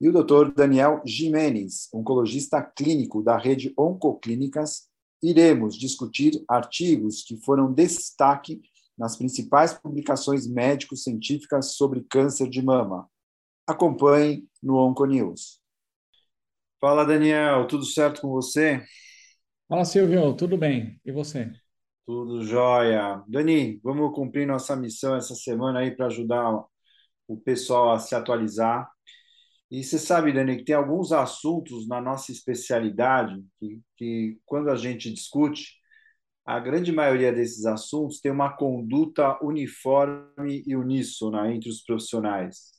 e o Dr. Daniel Jimenez, oncologista clínico da rede Oncoclínicas, iremos discutir artigos que foram destaque nas principais publicações médico-científicas sobre câncer de mama. Acompanhe no Onconews. Fala, Daniel, tudo certo com você? Fala, Silvio, tudo bem? E você? Tudo jóia. Dani, vamos cumprir nossa missão essa semana aí para ajudar o pessoal a se atualizar. E você sabe, Dani, que tem alguns assuntos na nossa especialidade que, que quando a gente discute, a grande maioria desses assuntos tem uma conduta uniforme e uníssona entre os profissionais.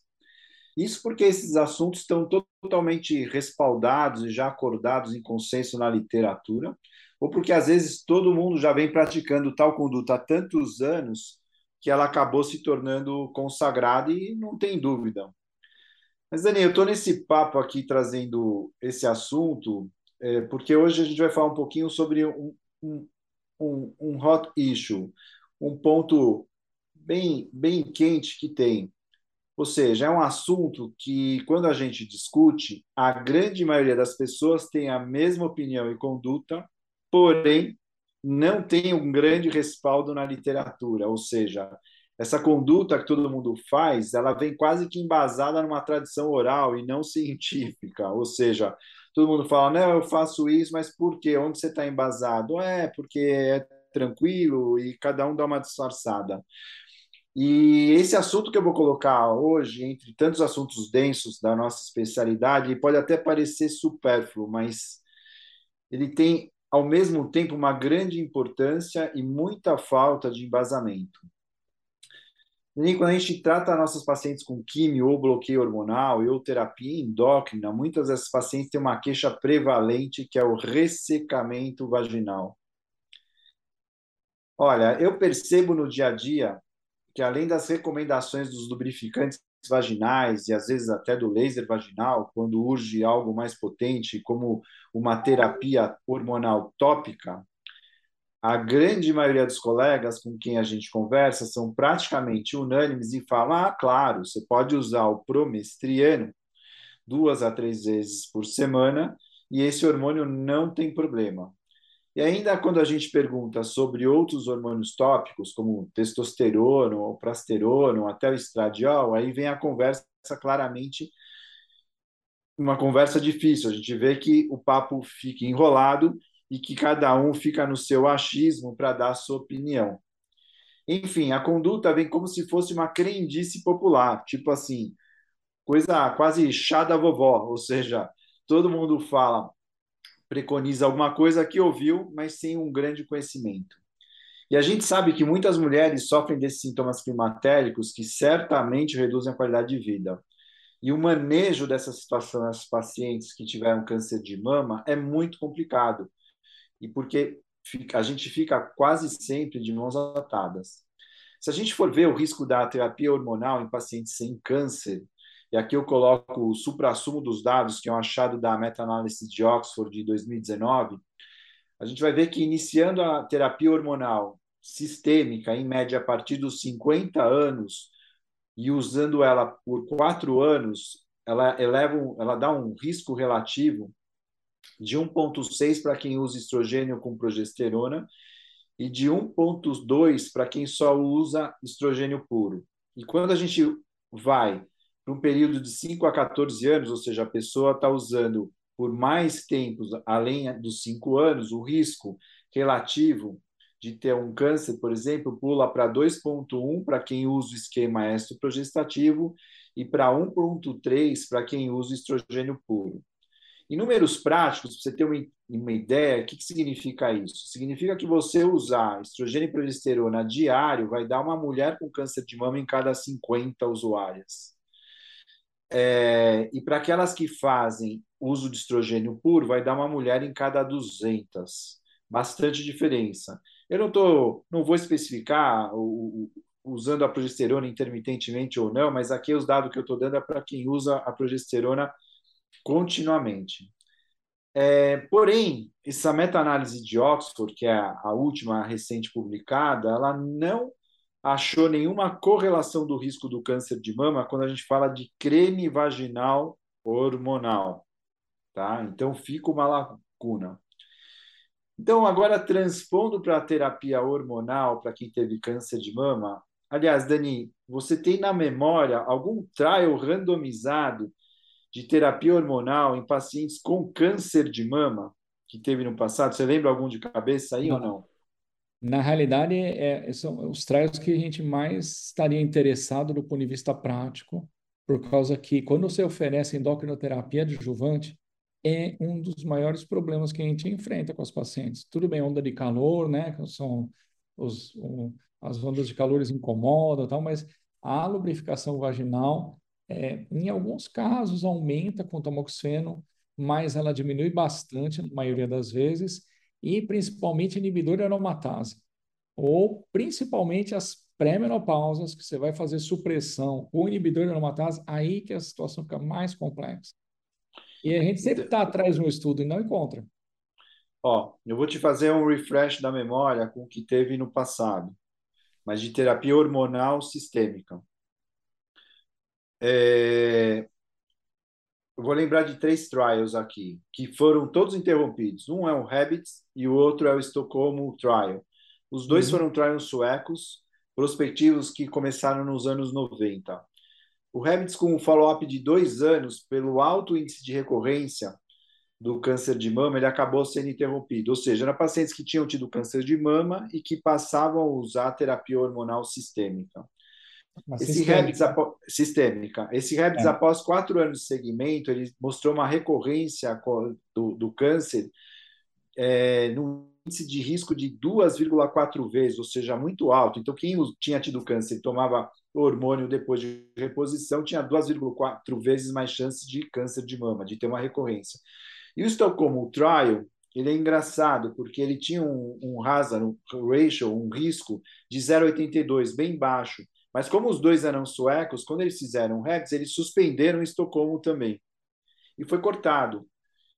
Isso porque esses assuntos estão totalmente respaldados e já acordados em consenso na literatura, ou porque às vezes todo mundo já vem praticando tal conduta há tantos anos que ela acabou se tornando consagrada e não tem dúvida. Mas, Dani, eu estou nesse papo aqui trazendo esse assunto, é, porque hoje a gente vai falar um pouquinho sobre um, um, um, um hot issue, um ponto bem, bem quente que tem. Ou seja, é um assunto que, quando a gente discute, a grande maioria das pessoas tem a mesma opinião e conduta, porém, não tem um grande respaldo na literatura. Ou seja, essa conduta que todo mundo faz, ela vem quase que embasada numa tradição oral e não científica. Ou seja, todo mundo fala, não, eu faço isso, mas por quê? Onde você está embasado? É, porque é tranquilo e cada um dá uma disfarçada. E esse assunto que eu vou colocar hoje, entre tantos assuntos densos da nossa especialidade, pode até parecer supérfluo, mas ele tem, ao mesmo tempo, uma grande importância e muita falta de embasamento. E quando a gente trata nossas pacientes com químio ou bloqueio hormonal ou terapia endócrina, muitas dessas pacientes têm uma queixa prevalente que é o ressecamento vaginal. Olha, eu percebo no dia a dia que além das recomendações dos lubrificantes vaginais e às vezes até do laser vaginal, quando urge algo mais potente, como uma terapia hormonal tópica, a grande maioria dos colegas com quem a gente conversa são praticamente unânimes e falam: ah, claro, você pode usar o promestriano duas a três vezes por semana e esse hormônio não tem problema. E ainda quando a gente pergunta sobre outros hormônios tópicos, como testosterona, ou prasterona, ou até o estradiol, aí vem a conversa claramente uma conversa difícil. A gente vê que o papo fica enrolado e que cada um fica no seu achismo para dar sua opinião. Enfim, a conduta vem como se fosse uma crendice popular, tipo assim, coisa quase chá da vovó, ou seja, todo mundo fala, preconiza alguma coisa que ouviu, mas sem um grande conhecimento. E a gente sabe que muitas mulheres sofrem desses sintomas climatéricos que certamente reduzem a qualidade de vida. E o manejo dessa situação nas pacientes que tiveram câncer de mama é muito complicado, e porque a gente fica quase sempre de mãos atadas. Se a gente for ver o risco da terapia hormonal em pacientes sem câncer, e aqui eu coloco o supra-sumo dos dados, que é um achado da meta-análise de Oxford de 2019, a gente vai ver que iniciando a terapia hormonal sistêmica, em média a partir dos 50 anos, e usando ela por quatro anos, ela eleva, ela dá um risco relativo de 1,6 para quem usa estrogênio com progesterona e de 1,2 para quem só usa estrogênio puro. E quando a gente vai para um período de 5 a 14 anos, ou seja, a pessoa está usando por mais tempo, além dos 5 anos, o risco relativo de ter um câncer, por exemplo, pula para 2,1 para quem usa o esquema estroprogestativo e para 1,3 para quem usa estrogênio puro. Em números práticos, para você ter uma, uma ideia, o que, que significa isso? Significa que você usar estrogênio e progesterona diário vai dar uma mulher com câncer de mama em cada 50 usuárias. É, e para aquelas que fazem uso de estrogênio puro vai dar uma mulher em cada 200. Bastante diferença. Eu não, tô, não vou especificar o, usando a progesterona intermitentemente ou não, mas aqui os dados que eu estou dando é para quem usa a progesterona continuamente. É, porém, essa meta-análise de Oxford, que é a, última recente publicada, ela não achou nenhuma correlação do risco do câncer de mama quando a gente fala de creme vaginal hormonal. Tá? Então, fica uma lacuna. Então, agora transpondo para a terapia hormonal para quem teve câncer de mama, aliás, Dani, você tem na memória algum trial randomizado de terapia hormonal em pacientes com câncer de mama que teve no passado? Você lembra algum de cabeça aí não. ou não? Na realidade, é, são os trials que a gente mais estaria interessado do ponto de vista prático, por causa que quando você oferece endocrinoterapia adjuvante, é um dos maiores problemas que a gente enfrenta com os pacientes. Tudo bem, onda de calor, né? São os, as ondas de calor incomodam, tal, mas a lubrificação vaginal é, em alguns casos, aumenta com tamoxifeno, mas ela diminui bastante, na maioria das vezes, e principalmente inibidor de aromatase. Ou principalmente as pré-menopausas, que você vai fazer supressão com inibidor de aromatase, aí que a situação fica mais complexa. E a gente sempre está atrás de um estudo e não encontra. Ó, eu vou te fazer um refresh da memória com o que teve no passado, mas de terapia hormonal sistêmica. É... Eu vou lembrar de três trials aqui, que foram todos interrompidos. Um é o Habits e o outro é o Estocolmo Trial. Os dois uhum. foram trials suecos, prospectivos que começaram nos anos 90. O Habits, com um follow-up de dois anos, pelo alto índice de recorrência do câncer de mama, ele acabou sendo interrompido. Ou seja, eram pacientes que tinham tido câncer de mama e que passavam a usar terapia hormonal sistêmica. Esse sistêmica. sistêmica. Esse Rebs, é. após quatro anos de segmento, ele mostrou uma recorrência do, do câncer é, no índice de risco de 2,4 vezes, ou seja, muito alto. Então, quem tinha tido câncer e tomava hormônio depois de reposição tinha 2,4 vezes mais chances de câncer de mama, de ter uma recorrência. E o Stockholm Trial, ele é engraçado, porque ele tinha um, um hazard, um ratio, um risco de 0,82, bem baixo. Mas como os dois eram suecos, quando eles fizeram o Rex, eles suspenderam Estocolmo também. E foi cortado.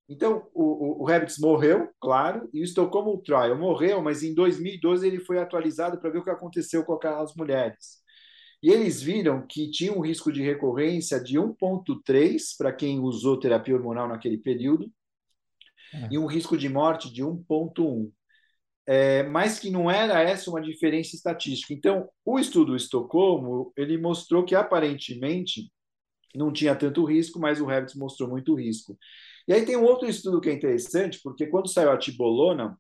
Então, o, o, o morreu, claro, e o Estocolmo Trial morreu, mas em 2012 ele foi atualizado para ver o que aconteceu com aquelas mulheres. E eles viram que tinha um risco de recorrência de 1,3 para quem usou terapia hormonal naquele período, é. e um risco de morte de 1,1 é, mas que não era essa uma diferença estatística. Então, o estudo Estocolmo ele mostrou que aparentemente não tinha tanto risco, mas o Revit mostrou muito risco. E aí tem um outro estudo que é interessante, porque quando saiu a tibolona,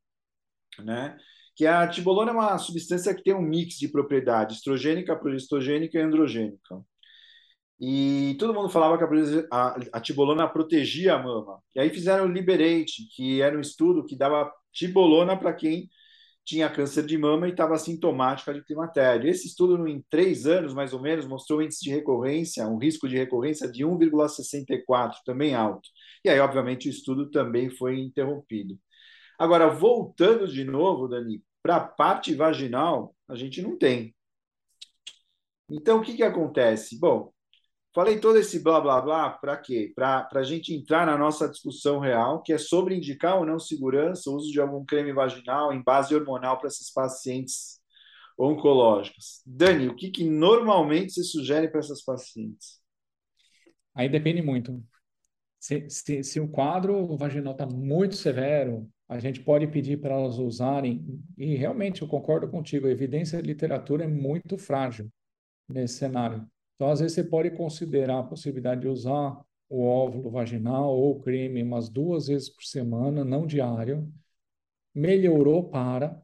né, que a tibolona é uma substância que tem um mix de propriedades estrogênica, progestogênica e androgênica. E todo mundo falava que a, a, tibolona protegia a mama. E aí fizeram o Liberate, que era um estudo que dava tibolona para quem tinha câncer de mama e estava sintomática de climatério. Esse estudo, em três anos, mais ou menos, mostrou um índice de recorrência, um risco de recorrência de 1,64, também alto. E aí, obviamente, o estudo também foi interrompido. Agora, voltando de novo, Dani, para a parte vaginal, a gente não tem. Então, o que, que acontece? Bom, Falei todo esse blá blá blá para quê? Para a gente entrar na nossa discussão real, que é sobre indicar ou não segurança, o uso de algum creme vaginal em base hormonal para esses pacientes oncológicos. Dani, o que, que normalmente se sugere para essas pacientes? Aí depende muito. Se, se, se o quadro vaginal está muito severo, a gente pode pedir para elas usarem, e realmente eu concordo contigo, a evidência da literatura é muito frágil nesse cenário. Então, às vezes, você pode considerar a possibilidade de usar o óvulo vaginal ou o creme umas duas vezes por semana, não diário. Melhorou para.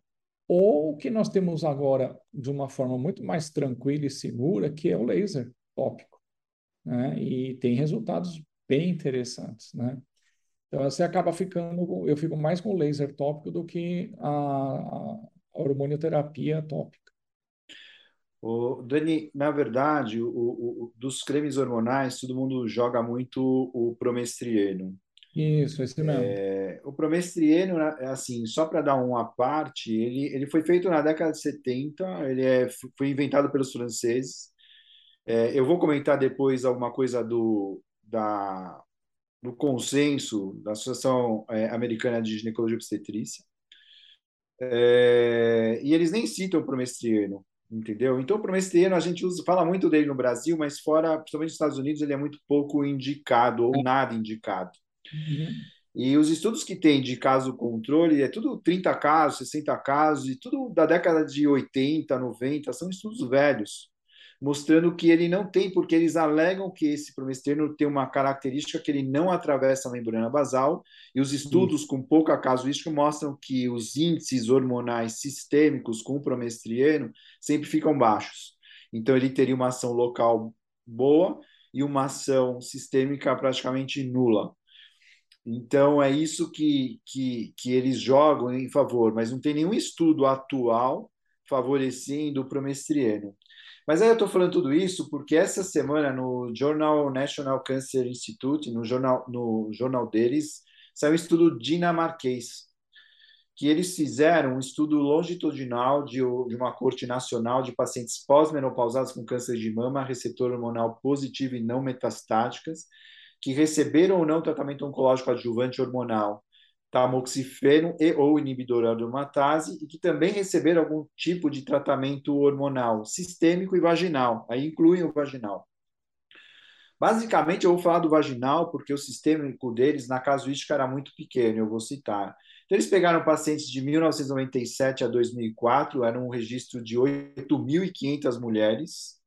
Ou o que nós temos agora de uma forma muito mais tranquila e segura, que é o laser tópico. Né? E tem resultados bem interessantes. Né? Então, você acaba ficando, eu fico mais com o laser tópico do que a, a hormonioterapia tópica. O Dani, na verdade, o, o, dos cremes hormonais, todo mundo joga muito o promestrieno. Isso, esse mesmo. É, o promestrieno, né, assim, só para dar uma parte, ele, ele foi feito na década de 70, ele é, foi inventado pelos franceses. É, eu vou comentar depois alguma coisa do, da, do consenso da Associação é, Americana de Ginecologia e Obstetrícia. É, e eles nem citam o promestrieno, entendeu? Então, o promestrieno, a gente usa, fala muito dele no Brasil, mas fora, principalmente nos Estados Unidos, ele é muito pouco indicado ou nada indicado. Uhum. E os estudos que tem de caso controle é tudo 30 casos, 60 casos, e tudo da década de 80, 90, são estudos velhos mostrando que ele não tem, porque eles alegam que esse promestreno tem uma característica que ele não atravessa a membrana basal, e os estudos com pouca casuística mostram que os índices hormonais sistêmicos com o promestrieno sempre ficam baixos. Então, ele teria uma ação local boa e uma ação sistêmica praticamente nula. Então, é isso que, que, que eles jogam em favor, mas não tem nenhum estudo atual favorecendo o promestrieno. Mas aí eu estou falando tudo isso porque essa semana no Journal National Cancer Institute, no jornal, no jornal deles, saiu um estudo dinamarquês, que eles fizeram um estudo longitudinal de, de uma corte nacional de pacientes pós-menopausados com câncer de mama, receptor hormonal positivo e não metastáticas, que receberam ou não tratamento oncológico adjuvante hormonal tamoxifeno e ou inibidor aromatase e que também receberam algum tipo de tratamento hormonal sistêmico e vaginal. Aí incluem o vaginal. Basicamente, eu vou falar do vaginal porque o sistêmico deles, na casuística, era muito pequeno, eu vou citar. Então, eles pegaram pacientes de 1997 a 2004, era um registro de 8.500 mulheres.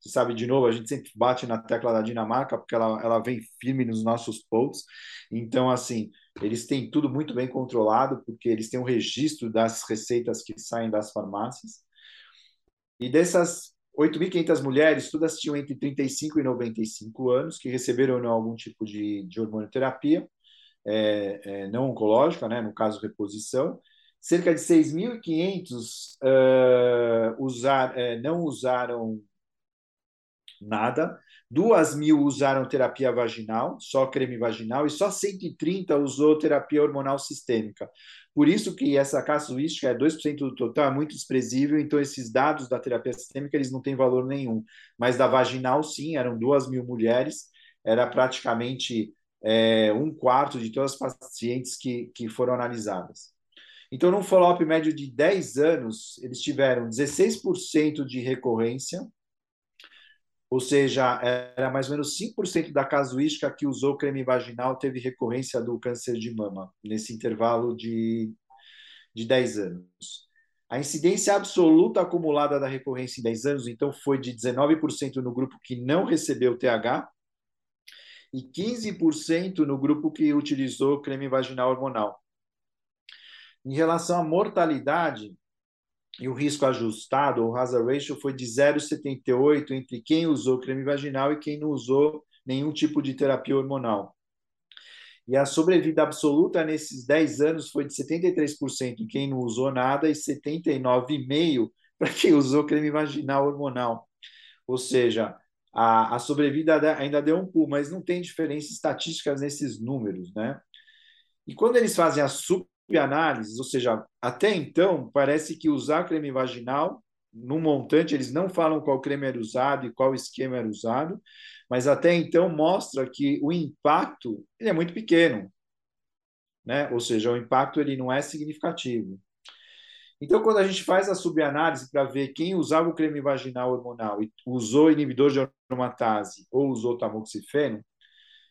Você sabe, de novo, a gente sempre bate na tecla da Dinamarca, porque ela, ela vem firme nos nossos posts. Então, assim, eles têm tudo muito bem controlado, porque eles têm um registro das receitas que saem das farmácias. E dessas 8.500 mulheres, todas tinham entre 35 e 95 anos, que receberam algum tipo de, de hormonoterapia, é, é, não oncológica, né, no caso reposição. Cerca de 6.500 uh, usar, uh, não usaram nada, Duas mil usaram terapia vaginal, só creme vaginal, e só 130 usou terapia hormonal sistêmica. Por isso que essa casuística é 2% do total, é muito desprezível, então esses dados da terapia sistêmica eles não têm valor nenhum. Mas da vaginal, sim, eram duas mil mulheres, era praticamente é, um quarto de todas as pacientes que, que foram analisadas. Então, num follow-up médio de 10 anos, eles tiveram 16% de recorrência, ou seja, era mais ou menos 5% da casuística que usou creme vaginal teve recorrência do câncer de mama, nesse intervalo de, de 10 anos. A incidência absoluta acumulada da recorrência em 10 anos, então, foi de 19% no grupo que não recebeu TH e 15% no grupo que utilizou creme vaginal hormonal. Em relação à mortalidade, e o risco ajustado, o hazard ratio, foi de 0,78 entre quem usou creme vaginal e quem não usou nenhum tipo de terapia hormonal. E a sobrevida absoluta nesses 10 anos foi de 73% em quem não usou nada e 79,5% para quem usou creme vaginal hormonal. Ou seja, a, a sobrevida ainda deu um pulo, mas não tem diferença estatística nesses números, né? E quando eles fazem a super análises, ou seja, até então parece que usar creme vaginal no montante, eles não falam qual creme era usado e qual esquema era usado, mas até então mostra que o impacto ele é muito pequeno, né? Ou seja, o impacto ele não é significativo. Então, quando a gente faz a subanálise para ver quem usava o creme vaginal hormonal e usou inibidor de aromatase ou usou tamoxifeno,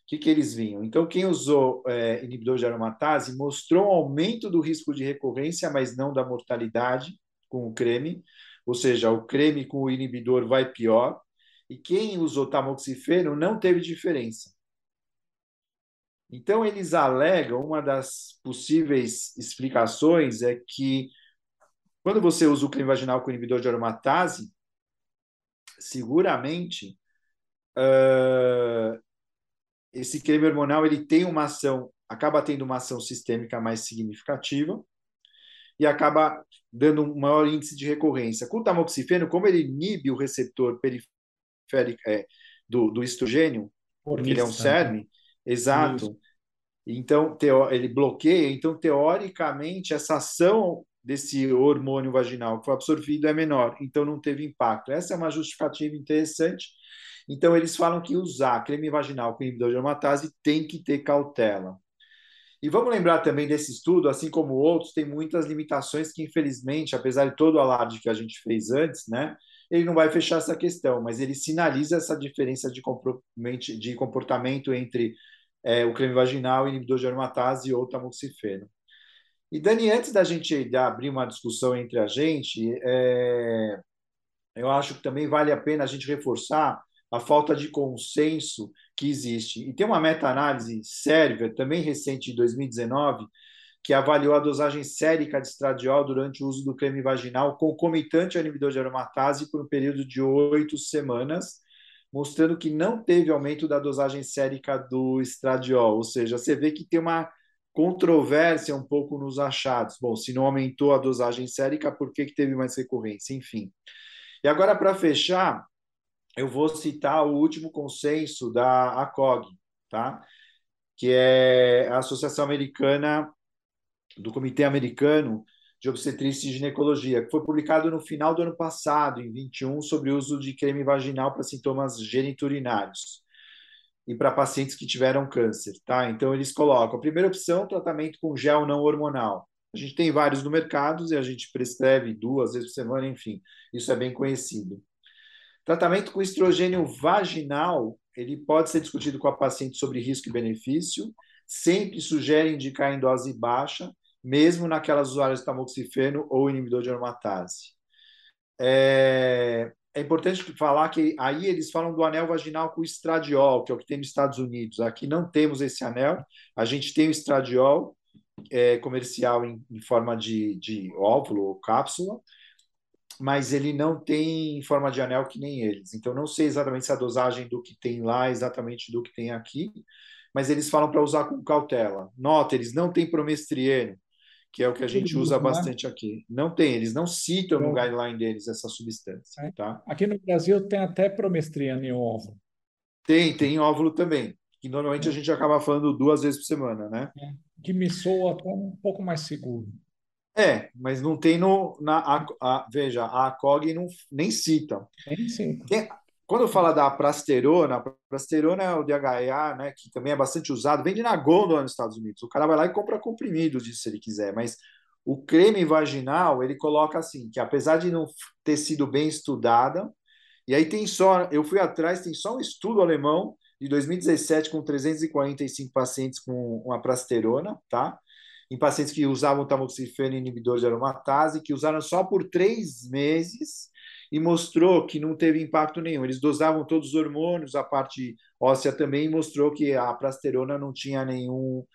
que, que eles vinham? Então, quem usou é, inibidor de aromatase mostrou um aumento do risco de recorrência, mas não da mortalidade com o creme, ou seja, o creme com o inibidor vai pior, e quem usou tamoxifeno não teve diferença. Então, eles alegam, uma das possíveis explicações é que quando você usa o creme vaginal com inibidor de aromatase, seguramente uh, esse creme hormonal ele tem uma ação, acaba tendo uma ação sistêmica mais significativa e acaba dando um maior índice de recorrência. Com o tamoxifeno, como ele inibe o receptor periférico é, do, do estrogênio, porque ele é um CERN, exato, Isso. Então, ele bloqueia, então, teoricamente, essa ação desse hormônio vaginal que foi absorvido é menor, então não teve impacto. Essa é uma justificativa interessante. Então, eles falam que usar creme vaginal com inibidor de aromatase tem que ter cautela. E vamos lembrar também desse estudo, assim como outros, tem muitas limitações que, infelizmente, apesar de todo o alarde que a gente fez antes, né, ele não vai fechar essa questão, mas ele sinaliza essa diferença de comportamento entre é, o creme vaginal, inibidor de aromatase ou tamoxifeno. E, Dani, antes da gente abrir uma discussão entre a gente, é, eu acho que também vale a pena a gente reforçar a falta de consenso que existe. E tem uma meta-análise Server, também recente, de 2019, que avaliou a dosagem sérica de estradiol durante o uso do creme vaginal concomitante ao inibidor de aromatase por um período de oito semanas, mostrando que não teve aumento da dosagem sérica do estradiol, ou seja, você vê que tem uma controvérsia um pouco nos achados. Bom, se não aumentou a dosagem sérica, por que, que teve mais recorrência? Enfim. E agora, para fechar, eu vou citar o último consenso da ACOG, tá? que é a Associação Americana do Comitê Americano de Obstetrícia e Ginecologia, que foi publicado no final do ano passado, em 21, sobre o uso de creme vaginal para sintomas geniturinários e para pacientes que tiveram câncer, tá? Então eles colocam a primeira opção, tratamento com gel não hormonal. A gente tem vários no mercado e a gente prescreve duas vezes por semana, enfim, isso é bem conhecido. Tratamento com estrogênio vaginal, ele pode ser discutido com a paciente sobre risco e benefício, sempre sugere indicar em dose baixa, mesmo naquelas usuárias de tamoxifeno ou inibidor de aromatase. É, é importante falar que aí eles falam do anel vaginal com estradiol, que é o que tem nos Estados Unidos. Aqui não temos esse anel, a gente tem o estradiol é, comercial em, em forma de, de óvulo ou cápsula, mas ele não tem forma de anel que nem eles. Então, não sei exatamente se a dosagem do que tem lá é exatamente do que tem aqui, mas eles falam para usar com cautela. Nota, eles não têm promestrieno, que é o que a gente usa bastante aqui. Não tem, eles não citam no guideline deles essa substância. É. Tá? Aqui no Brasil tem até promestrieno em óvulo. Tem, tem em óvulo também. Que normalmente a gente acaba falando duas vezes por semana, né? É, que me soa até um pouco mais seguro. É, mas não tem no. Na, a, a, veja, a ACOG não, nem cita. Nem cita. Tem, quando fala da prasterona, a prasterona é o DHA, né, que também é bastante usado, vende na gôndola nos Estados Unidos. O cara vai lá e compra comprimidos disso se ele quiser, mas o creme vaginal, ele coloca assim, que apesar de não ter sido bem estudada, e aí tem só, eu fui atrás, tem só um estudo alemão de 2017 com 345 pacientes com uma prasterona, tá? Em pacientes que usavam tamoxifeno inibidor de aromatase, que usaram só por três meses e mostrou que não teve impacto nenhum. Eles dosavam todos os hormônios, a parte óssea também, e mostrou que a prasterona não tinha nenhum,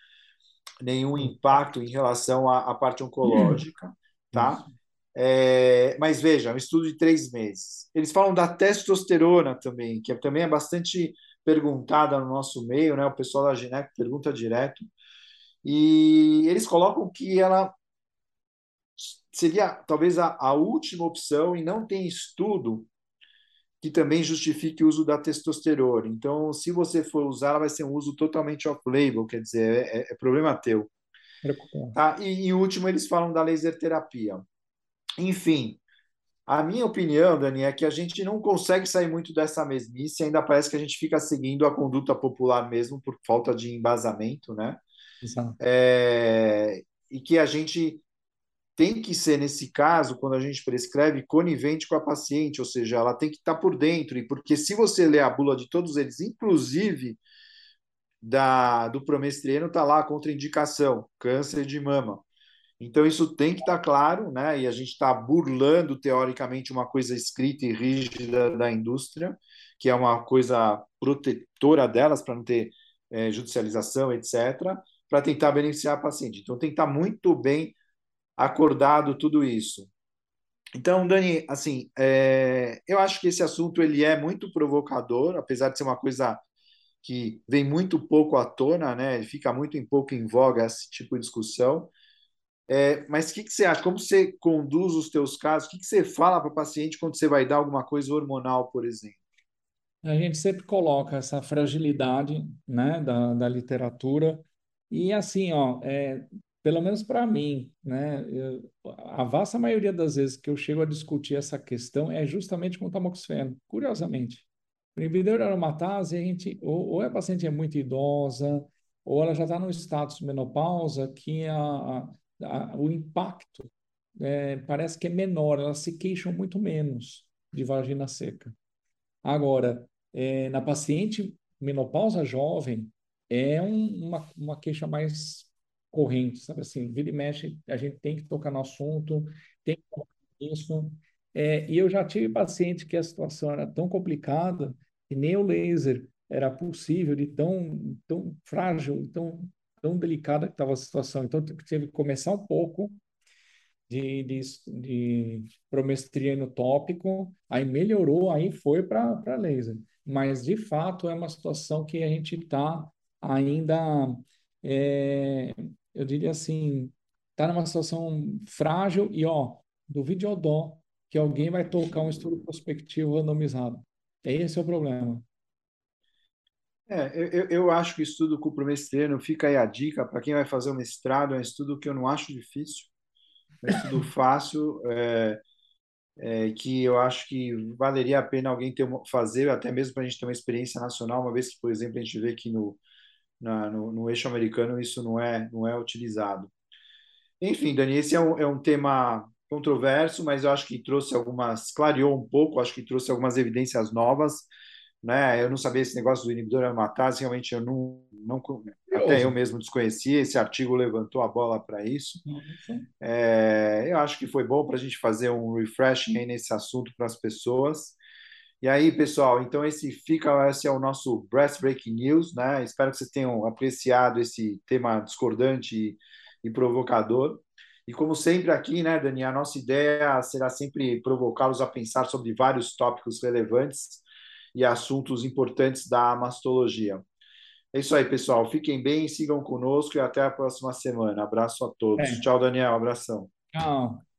nenhum impacto em relação à, à parte oncológica, tá? É, mas veja, um estudo de três meses. Eles falam da testosterona também, que também é bastante perguntada no nosso meio, né? O pessoal da Gineco pergunta direto. E eles colocam que ela seria talvez a, a última opção e não tem estudo que também justifique o uso da testosterona. Então, se você for usar, ela vai ser um uso totalmente off-label, quer dizer, é, é, problema teu. Tá? E, e último, eles falam da laser terapia. Enfim, a minha opinião, Dani, é que a gente não consegue sair muito dessa mesmice, ainda parece que a gente fica seguindo a conduta popular mesmo por falta de embasamento, né? É, e que a gente tem que ser, nesse caso, quando a gente prescreve, conivente com a paciente, ou seja, ela tem que estar por dentro, e porque se você ler a bula de todos eles, inclusive da, do promestrieno, está lá a contraindicação, câncer de mama. Então, isso tem que estar claro, né? e a gente está burlando, teoricamente, uma coisa escrita e rígida da indústria, que é uma coisa protetora delas, para não ter é, judicialização, etc para tentar beneficiar a paciente. Então, tem que estar muito bem acordado tudo isso. Então, Dani, assim, é, eu acho que esse assunto ele é muito provocador, apesar de ser uma coisa que vem muito pouco à tona, né? Fica muito em pouco em voga esse tipo de discussão. É, mas o que, que, você acha? Como você conduz os teus casos? O que, que você fala para o paciente quando você vai dar alguma coisa hormonal, por exemplo? A gente sempre coloca essa fragilidade né, da, da literatura E assim, ó, é, pelo menos para mim, né, eu, a vasta maioria das vezes que eu chego a discutir essa questão é justamente com o tamoxifeno, curiosamente. Inibidor aromatase, a gente, ou, ou a paciente é muito idosa, ou ela já está no status menopausa, que a, a, o impacto é, parece que é menor, elas se queixam muito menos de vagina seca. Agora, é, na paciente menopausa jovem, é um, uma, uma queixa mais corrente, sabe assim, vira e mexe, a gente tem que tocar no assunto, tem que tocar. É, e eu já tive paciente que a situação era tão complicada que nem o laser era possível de tão, tão frágil, tão, tão delicada que estava a situação. Então, teve que começar um pouco de, de, de promestrino tópico, aí melhorou, aí foi para laser. Mas, de fato, é uma situação que a gente está ainda, é, eu diria assim, está numa situação frágil e, ó, do videodó que alguém vai tocar um estudo prospectivo randomizado. Esse é o problema. É, eu, eu acho que o estudo com o fica aí a dica para quem vai fazer o mestrado, é um estudo que eu não acho difícil, é um estudo fácil, é, é, que eu acho que valeria a pena alguém ter fazer, até mesmo para a gente ter uma experiência nacional, uma vez que, por exemplo, a gente vê que no, na, no, no, eixo americano isso não é, não é utilizado. Enfim, Dani, esse é um, é um tema controverso, mas eu acho que trouxe algumas, clareou um pouco, acho que trouxe algumas evidências novas, né? Eu não sabia esse negócio do inibidor aromatase, realmente eu não, não até eu mesmo desconhecia. Esse artigo levantou a bola para isso. É, eu acho que foi bom para a gente fazer um refreshing aí nesse assunto para as pessoas. E aí, pessoal, então esse fica, esse é o nosso Breast Breaking News, né? Espero que vocês tenham apreciado esse tema discordante e, e provocador. E como sempre aqui, né, Dani, a nossa ideia será sempre provocá-los a pensar sobre vários tópicos relevantes e assuntos importantes da mastologia. É isso aí, pessoal. Fiquem bem, sigam conosco e até a próxima semana. Abraço a todos. É. Tchau, Daniel. Abração. Tchau.